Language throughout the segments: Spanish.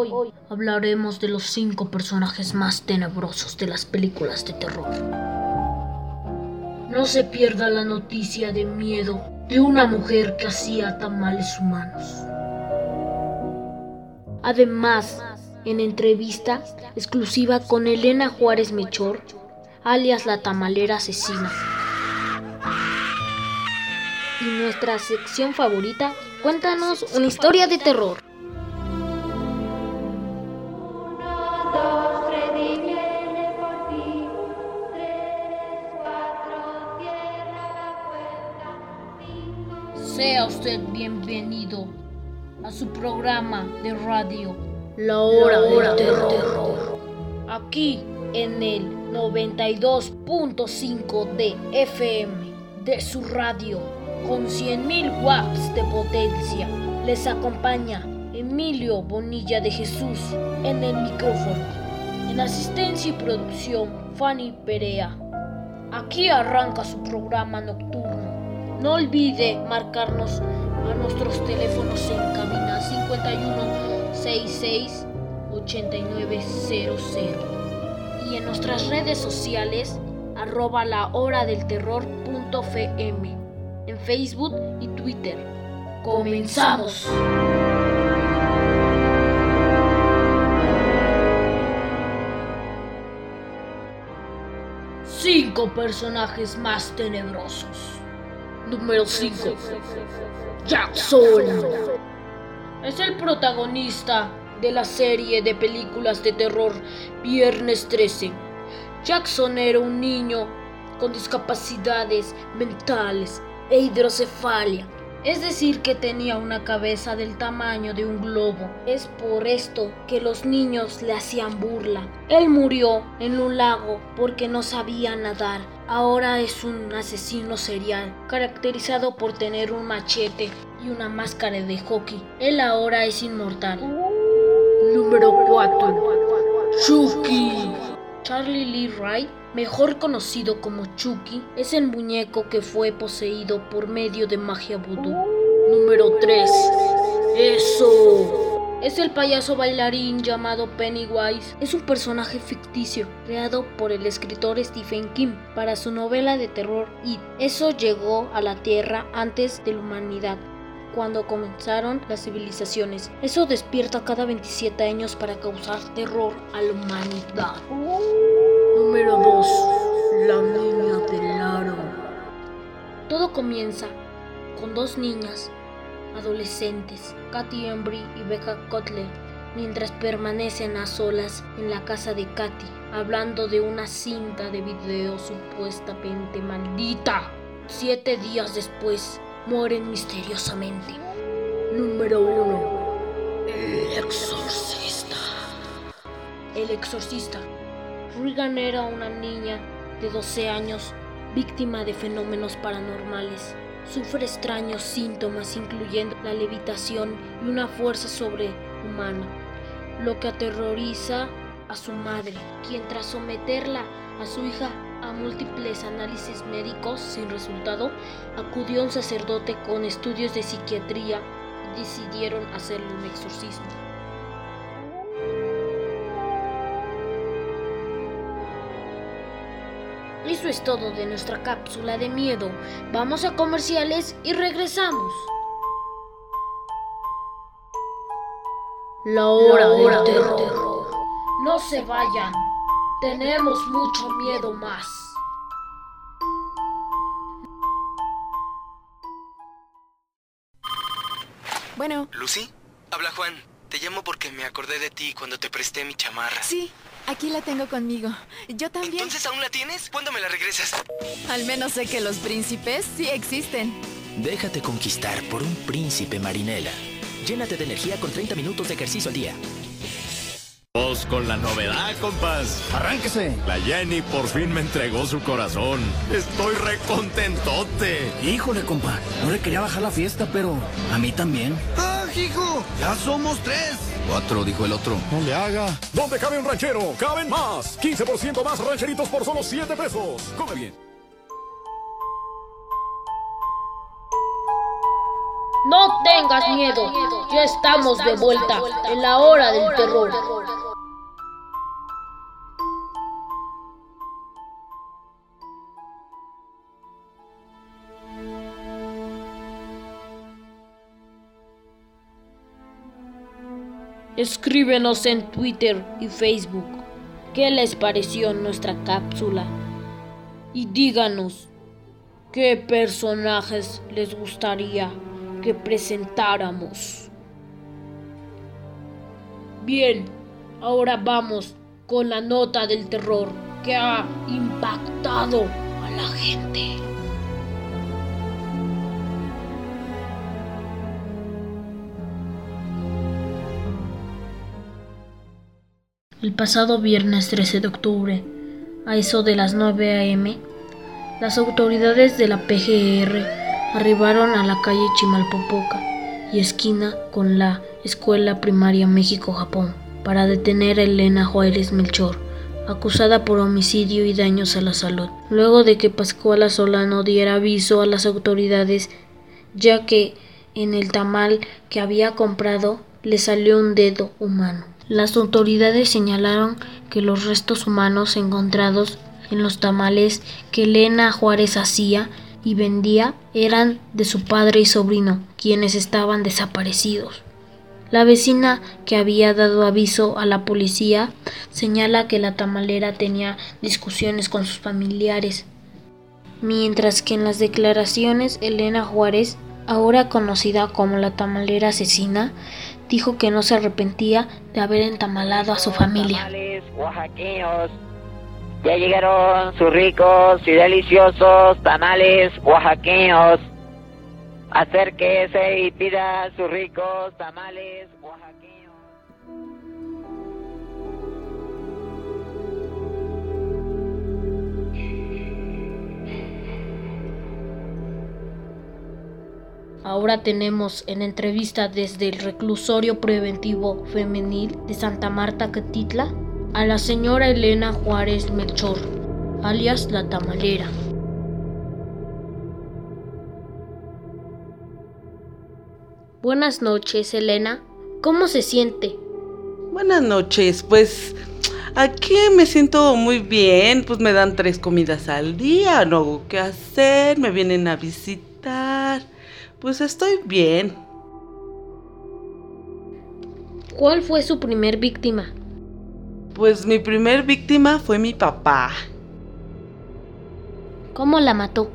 Hoy, hablaremos de los cinco personajes más tenebrosos de las películas de terror. No se pierda la noticia de miedo de una mujer que hacía tamales humanos. Además, en entrevista exclusiva con Elena Juárez Mechor, alias la tamalera asesina. Y nuestra sección favorita, cuéntanos una historia de terror. Usted bienvenido a su programa de radio La Hora, del, terror. Aquí en el 92.5 de FM de su radio con 100.000 watts de potencia. Les acompaña Emilio Bonilla de Jesús en el micrófono. En asistencia y producción Fanny Perea. Aquí arranca su programa nocturno. No olvide marcarnos a nuestros teléfonos en cabina 51 66 8900 y en nuestras redes sociales arroba la hora del terror punto fm en Facebook y Twitter. ¡Comenzamos! Cinco personajes más tenebrosos. Número 5. Jackson. Es el protagonista de la serie de películas de terror Viernes 13. Jackson era un niño con discapacidades mentales e hidrocefalia, es decir, que tenía una cabeza del tamaño de un globo. Es por esto que los niños le hacían burla. Él murió en un lago porque no sabía nadar. Ahora es un asesino serial, caracterizado por tener un machete y una máscara de hockey. Él ahora es inmortal. Número 4. Chucky. Charlie Lee Wright, mejor conocido como Chucky, es el muñeco que fue poseído por medio de magia vudú. Número 3. Eso. Es el payaso bailarín llamado Pennywise. Es un personaje ficticio creado por el escritor Stephen King para su novela de terror It. Eso llegó a la Tierra antes de la humanidad cuando comenzaron las civilizaciones. Eso despierta cada 27 años para causar terror a la humanidad. Número 2. La niña del aro. Todo comienza con dos niñas adolescentes, Katy Embry y Becca Cutler, mientras permanecen a solas en la casa de Katy, hablando de una cinta de video supuestamente maldita. Siete días después, mueren misteriosamente. Número 1. El exorcista. El exorcista. Regan era una niña de 12 años, víctima de fenómenos paranormales. Sufre extraños síntomas incluyendo la levitación y una fuerza sobrehumana, lo que aterroriza a su madre, quien tras someterla a su hija a múltiples análisis médicos sin resultado, acudió a un sacerdote con estudios de psiquiatría y decidieron hacerle un exorcismo. Eso es todo de nuestra cápsula de miedo. Vamos a comerciales y regresamos. La hora, del terror. No se vayan. Tenemos mucho miedo más. Bueno, ¿Lucy? Habla Juan. Te llamo porque me acordé de ti cuando te presté mi chamarra. sí, aquí la tengo conmigo. Yo también. ¿Entonces aún la tienes? ¿Cuándo me la regresas? Al menos sé que los príncipes sí existen. Déjate conquistar por un príncipe marinela. Llénate de energía con 30 minutos de ejercicio al día. Pues con la novedad, compas. Arránquese. La Jenny por fin me entregó su corazón. Estoy recontentote. Híjole, compa. No le quería bajar la fiesta, pero a mí también. ¡Ah, hijo! ¡Ya somos tres! Cuatro, dijo el otro. No le haga. ¿Dónde cabe un ranchero? ¡Caben más! 15% más rancheritos por solo 7 pesos. Come bien. No tengas miedo, ya estamos de vuelta en la hora del terror. Escríbenos en Twitter y Facebook qué les pareció nuestra cápsula y díganos qué personajes les gustaría que presentáramos. Bien, ahora vamos con la nota del terror que ha impactado a la gente. El pasado viernes 13 de octubre, a eso de las 9 a.m., las autoridades de la PGR arribaron a la calle Chimalpopoca y esquina con la Escuela Primaria México-Japón para detener a Elena Juárez Melchor, acusada por homicidio y daños a la salud, luego de que Pascuala Solano diera aviso a las autoridades ya que en el tamal que había comprado le salió un dedo humano. Las autoridades señalaron que los restos humanos encontrados en los tamales que Elena Juárez hacía y vendía eran de su padre y sobrino, quienes estaban desaparecidos. La vecina que había dado aviso a la policía señala que la tamalera tenía discusiones con sus familiares, mientras que en las declaraciones Elena Juárez, ahora conocida como la tamalera asesina, dijo que no se arrepentía de haber entamalado a su familia. Tamales oaxaqueños. Ya llegaron sus ricos y deliciosos tamales oaxaqueños. Acérquese y pida sus ricos tamales oaxaqueños. Ahora tenemos en entrevista desde el reclusorio preventivo femenil de Santa Marta Catitla a la señora Elena Juárez Melchor, alias la tamalera. Buenas noches, Elena. ¿Cómo se siente? Buenas noches, pues aquí me siento muy bien, pues me dan tres comidas al día, no hago qué hacer, me vienen a visitar, pues estoy bien. ¿Cuál fue su primer víctima? Pues mi primer víctima fue mi papá. ¿Cómo la mató?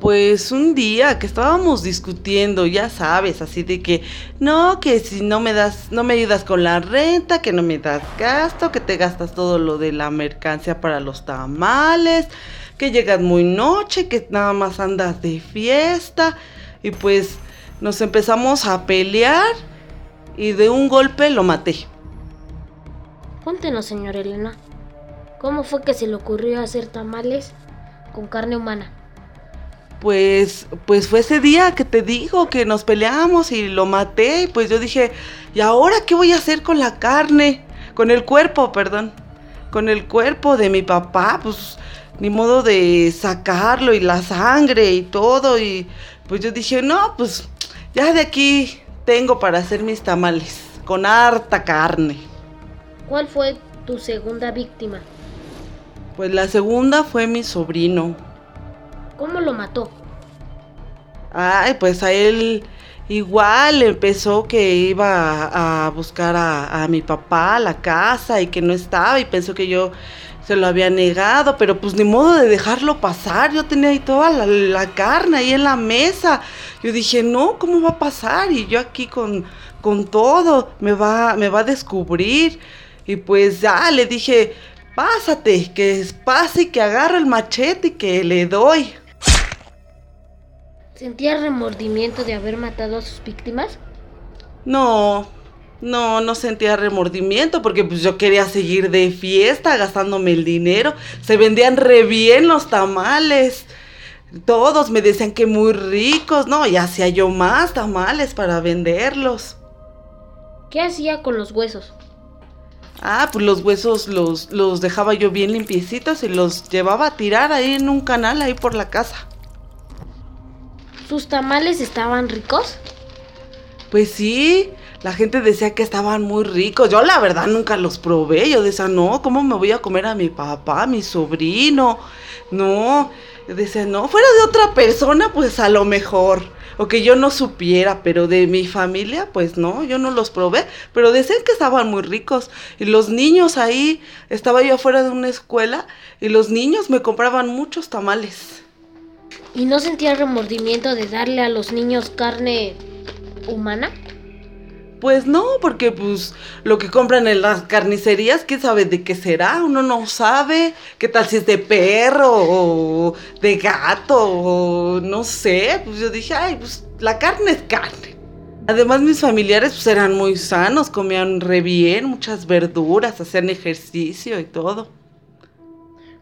Pues un día que estábamos discutiendo, ya sabes, así de que no, que si no me das, no me ayudas con la renta, que no me das gasto, que te gastas todo lo de la mercancía para los tamales, que llegas muy noche, que nada más andas de fiesta y pues nos empezamos a pelear y de un golpe lo maté. Cuéntenos, señora Elena. ¿Cómo fue que se le ocurrió hacer tamales con carne humana? Pues, pues fue ese día que te digo que nos peleamos y lo maté. Y pues yo dije, ¿y ahora qué voy a hacer con la carne? Con el cuerpo, perdón. Con el cuerpo de mi papá, pues ni modo de sacarlo y la sangre y todo. Y pues yo dije, no, pues ya de aquí tengo para hacer mis tamales. Con harta carne. ¿Cuál fue tu segunda víctima? Pues la segunda fue mi sobrino. ¿Cómo lo mató? Ay, pues a él igual empezó que iba a buscar a, mi papá a la casa y que no estaba y pensó que yo se lo había negado, pero pues ni modo de dejarlo pasar. Yo tenía ahí toda la, la carne ahí en la mesa. Yo dije, no, ¿cómo va a pasar? Y yo aquí con, con todo, me va, me va a descubrir. Y pues ya le dije, pásate, que pase y que agarre el machete y que le doy. ¿Sentía remordimiento de haber matado a sus víctimas? No, No, no sentía remordimiento porque pues yo quería seguir de fiesta gastándome el dinero. Se vendían re bien los tamales. Todos me decían que muy ricos, ¿no? Y hacía yo más tamales para venderlos. ¿Qué hacía con los huesos? Ah, pues los huesos los, los dejaba yo bien limpiecitos y los llevaba a tirar ahí en un canal ahí por la casa. ¿Sus tamales estaban ricos? Pues sí, la gente decía que estaban muy ricos. Yo la verdad nunca los probé. Yo decía, no, ¿cómo me voy a comer a mi papá, a mi sobrino? No, decía, no, fuera de otra persona, pues a lo mejor. O que yo no supiera, pero de mi familia, pues no, yo no los probé. Pero decían que estaban muy ricos. Y los niños ahí, estaba yo afuera de una escuela y los niños me compraban muchos tamales. ¿Y no sentía remordimiento de darle a los niños carne humana? Pues no, porque pues lo que compran en las carnicerías, ¿quién sabe de qué será? Uno no sabe. ¿Qué tal si es de perro o de gato o no sé? Pues yo dije, ay, pues la carne es carne. Además mis familiares pues eran muy sanos, comían re bien, muchas verduras, hacían ejercicio y todo.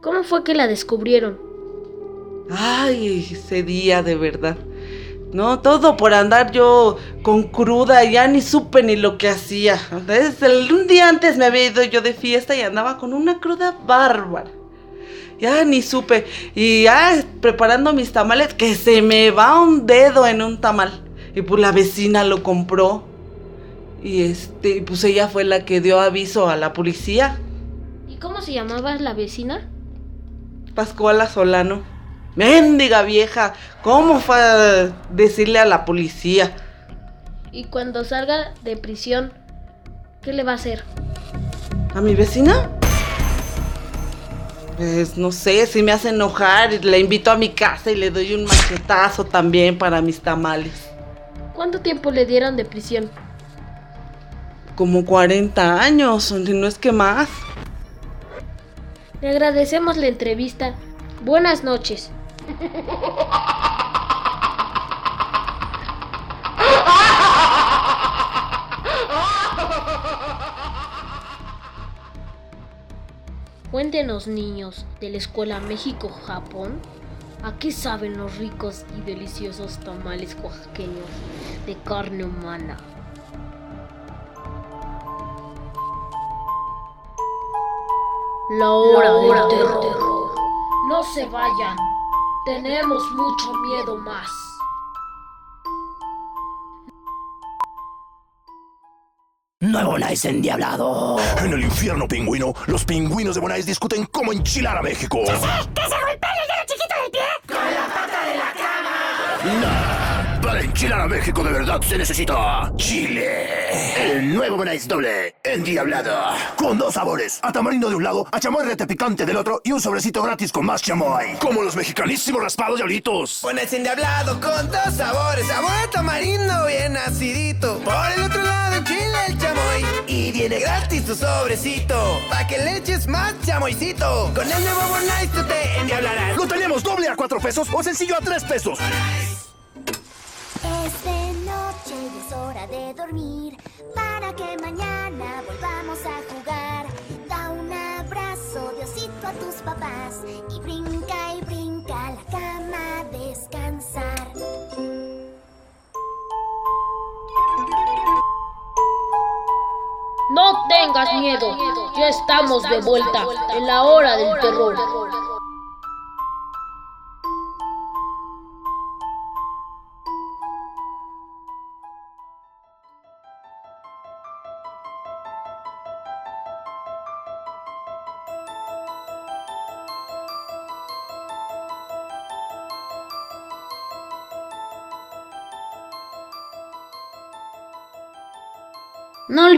¿Cómo fue que la descubrieron? Ay, ese día de verdad. No, todo por andar yo con cruda, ya ni supe ni lo que hacía. Un día antes me había ido yo de fiesta y andaba con una cruda bárbara. Ya ni supe. Y ya preparando mis tamales, que se me va un dedo en un tamal. Y pues la vecina lo compró. Y este, pues ella fue la que dio aviso a la policía. ¿Y cómo se llamaba la vecina? Pascuala Solano. Méndiga vieja, ¿cómo fue a decirle a la policía? Y cuando salga de prisión, ¿qué le va a hacer? ¿A mi vecina? Pues no sé, si me hace enojar, la invito a mi casa y le doy un machetazo también para mis tamales. ¿Cuánto tiempo le dieron de prisión? Como 40 años, no es que más. Le agradecemos la entrevista. Buenas noches. Cuéntenos niños de la Escuela México-Japón, ¿a qué saben los ricos y deliciosos tamales oaxaqueños de carne humana? La hora, del terror. No se vayan. Tenemos mucho miedo más. Nuevo Nice endiablado. En el infierno pingüino, los pingüinos de Bonais discuten cómo enchilar a México. ¡Que se golpee el dedo chiquito del pie! ¡Con la pata de la cama! Para enchilar a México de verdad se necesita chile. El nuevo Bonais doble endiablado. Con dos sabores. A tamarindo de un lado, a chamoy rete picante del otro y un sobrecito gratis con más chamoy. Como los mexicanísimos raspados diablitos. Bonais endiablado con dos sabores. Sabor a tamarindo bien acidito. Por el otro lado, chile el chamoy. Y viene gratis tu sobrecito. Pa' que le eches más chamoycito. Con el nuevo Bonais tú te endiablarás. Lo tenemos doble a cuatro pesos o sencillo a tres pesos. Es de noche es hora de dormir para que mañana volvamos a jugar. Da un abrazo, Diosito, a tus papás y brinca y brinca a la cama a descansar. No tengas miedo, ya estamos de vuelta en la hora del terror.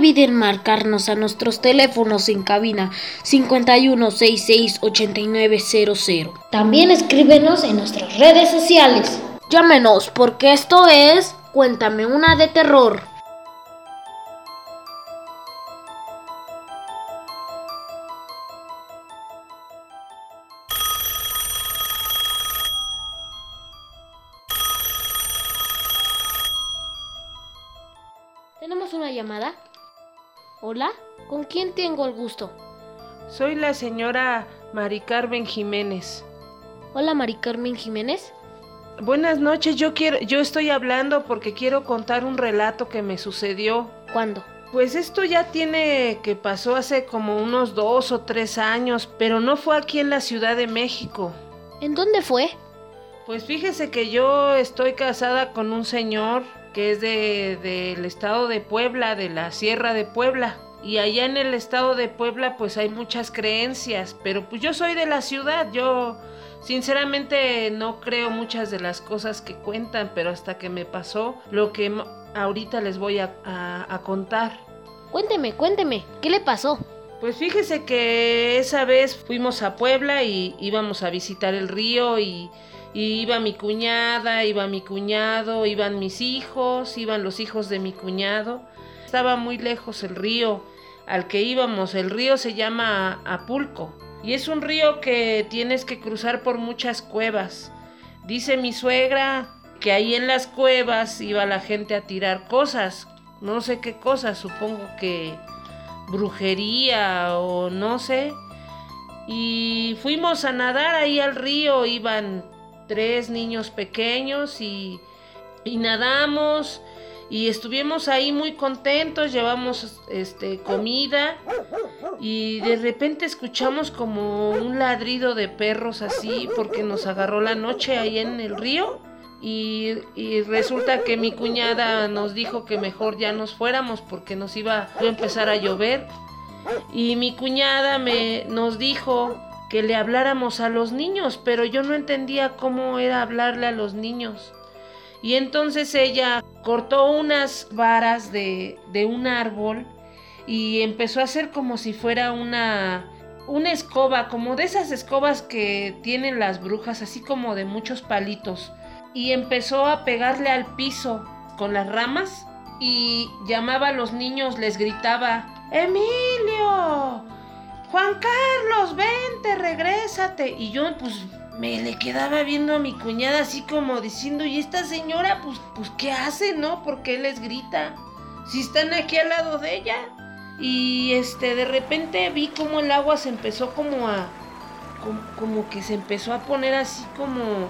Olviden marcarnos a nuestros teléfonos en cabina 51668900. También escríbenos en nuestras redes sociales. Llámenos porque esto es Cuéntame una de terror. ¿Tenemos una llamada? Hola, ¿con quién tengo el gusto? Soy la señora Mari Carmen Jiménez. Hola, Mari Carmen Jiménez. Buenas noches, yo quiero, yo estoy hablando porque quiero contar un relato que me sucedió. ¿Cuándo? Pues esto ya tiene que pasó hace como unos dos o tres años, pero no fue aquí en la Ciudad de México. ¿En dónde fue? Pues fíjese que yo estoy casada con un señor que es de, del estado de Puebla, de la Sierra de Puebla. Y allá en el estado de Puebla pues hay muchas creencias, pero pues yo soy de la ciudad, yo sinceramente no creo muchas de las cosas que cuentan, pero hasta que me pasó lo que ahorita les voy a, a, contar. Cuénteme, cuénteme, ¿qué le pasó? Pues fíjese que esa vez fuimos a Puebla y íbamos a visitar el río y, y iba mi cuñada, iba mi cuñado, iban mis hijos, iban los hijos de mi cuñado. Estaba muy lejos el río al que íbamos. El río se llama Apulco y es un río que tienes que cruzar por muchas cuevas. Dice mi suegra que ahí en las cuevas iba la gente a tirar cosas, no sé qué cosas, supongo que brujería o no sé. Y fuimos a nadar ahí al río, iban tres niños pequeños y, y nadamos y estuvimos ahí muy contentos, llevamos este comida y de repente escuchamos como un ladrido de perros así porque nos agarró la noche ahí en el río y, resulta que mi cuñada nos dijo que mejor ya nos fuéramos porque nos iba a empezar a llover. Y mi cuñada me nos dijo que le habláramos a los niños, pero yo no entendía cómo era hablarle a los niños. Y entonces ella cortó unas varas de, de un árbol y empezó a hacer como si fuera una una escoba, como de esas escobas que tienen las brujas, así como de muchos palitos y empezó a pegarle al piso con las ramas y llamaba a los niños, les gritaba, Emilio, Juan Carlos, vente, regrésate. Y yo pues me le quedaba viendo a mi cuñada así como diciendo, ¿y esta señora pues, pues qué hace, no? ¿Por qué les grita? Si están aquí al lado de ella. Y este, de repente vi como el agua se empezó como a, como que se empezó a poner así como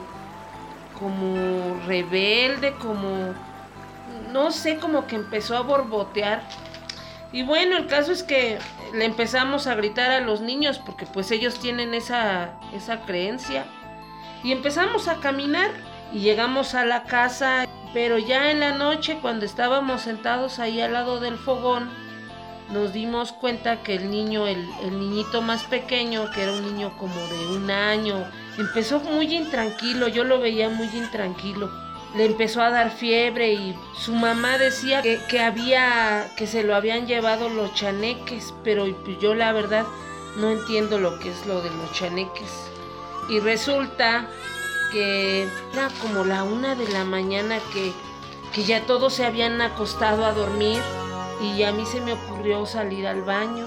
como rebelde, como, no sé, como que empezó a borbotear. Y bueno, el caso es que le empezamos a gritar a los niños porque pues ellos tienen esa, esa creencia. Y empezamos a caminar y llegamos a la casa, pero ya en la noche cuando estábamos sentados ahí al lado del fogón, nos dimos cuenta que el niño, el, el niñito más pequeño, que era un niño como de un año, Empezó muy intranquilo, yo lo veía muy intranquilo. Le empezó a dar fiebre y su mamá decía que, había, que se lo habían llevado los chaneques, pero yo la verdad no entiendo lo que es lo de los chaneques. Y resulta que era como la una de la mañana que, que ya todos se habían acostado a dormir y a mí se me ocurrió salir al baño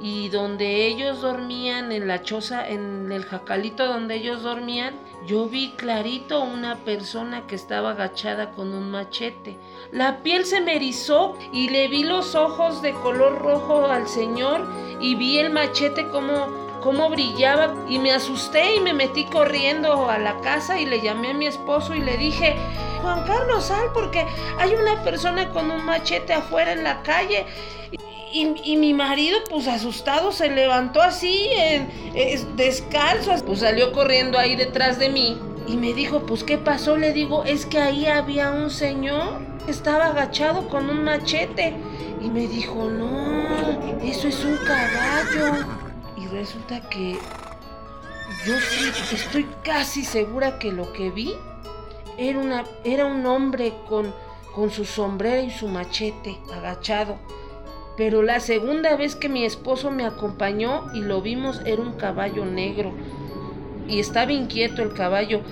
y donde ellos dormían en la choza, en el jacalito donde ellos dormían, yo vi clarito una persona que estaba agachada con un machete. La piel se me erizó y le vi los ojos de color rojo al señor y vi el machete como cómo brillaba y me asusté y me metí corriendo a la casa y le llamé a mi esposo y le dije, Juan Carlos, sal porque hay una persona con un machete afuera en la calle y, mi marido, pues asustado, se levantó así, en, descalzo, pues salió corriendo ahí detrás de mí y me dijo, pues ¿qué pasó? Le digo, es que ahí había un señor que estaba agachado con un machete. Y me dijo, no, eso es un caballo. Y resulta que yo estoy casi segura que lo que vi era, una, era un hombre con, con su sombrero y su machete agachado. Pero la segunda vez que mi esposo me acompañó y lo vimos era un caballo negro. Y estaba inquieto el caballo.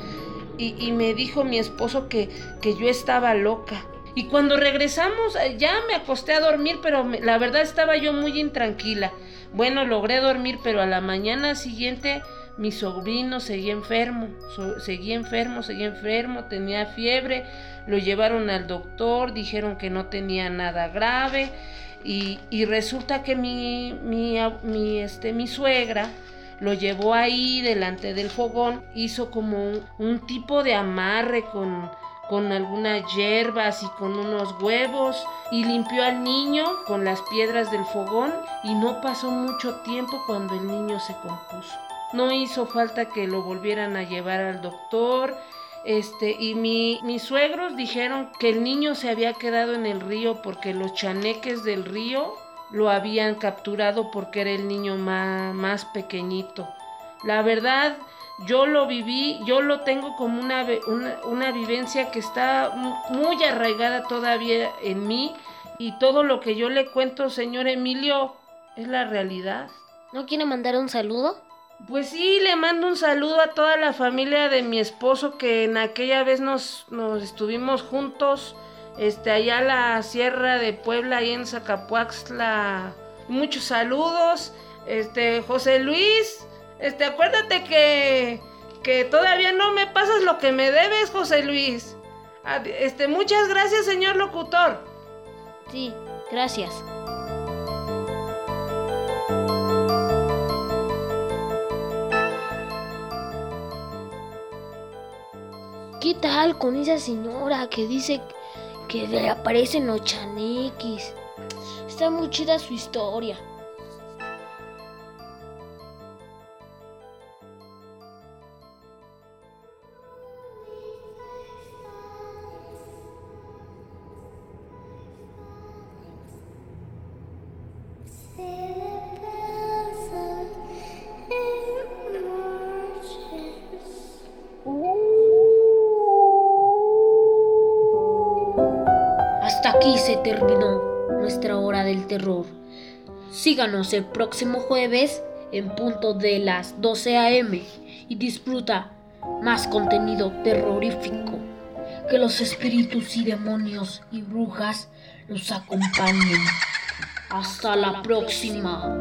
Y, me dijo mi esposo que, que yo estaba loca. Y cuando regresamos eh, ya me acosté a dormir, pero la verdad estaba yo muy intranquila. Bueno, logré dormir, pero a la mañana siguiente mi sobrino seguía enfermo, seguía enfermo, seguía enfermo, tenía fiebre, lo llevaron al doctor, dijeron que no tenía nada grave Y, resulta que mi, mi, mi, este, mi suegra lo llevó ahí delante del fogón, hizo como un, un tipo de amarre con, con algunas hierbas y con unos huevos y limpió al niño con las piedras del fogón y no pasó mucho tiempo cuando el niño se compuso. No hizo falta que lo volvieran a llevar al doctor. Este, y mi, mis suegros dijeron que el niño se había quedado en el río porque los chaneques del río lo habían capturado porque era el niño más, más pequeñito. La verdad, yo lo viví, yo lo tengo como una, una, una, vivencia que está muy arraigada todavía en mí y todo lo que yo le cuento, señor Emilio, es la realidad. ¿No quiere mandar un saludo? Pues sí, le mando un saludo a toda la familia de mi esposo que en aquella vez nos, nos estuvimos juntos, este, allá a la Sierra de Puebla, ahí en Zacapuaxla. Muchos saludos. Este, José Luis, este, acuérdate que, que todavía no me pasas lo que me debes, José Luis. Este, muchas gracias, señor locutor. Sí, gracias. Tal con esa señora que dice que le aparecen los chanequis? Está muy chida su historia. Terminó nuestra hora del terror. Síganos el próximo jueves en punto de las 12 a.m. y disfruta más contenido terrorífico. Que los espíritus y demonios y brujas los acompañen. Hasta la próxima.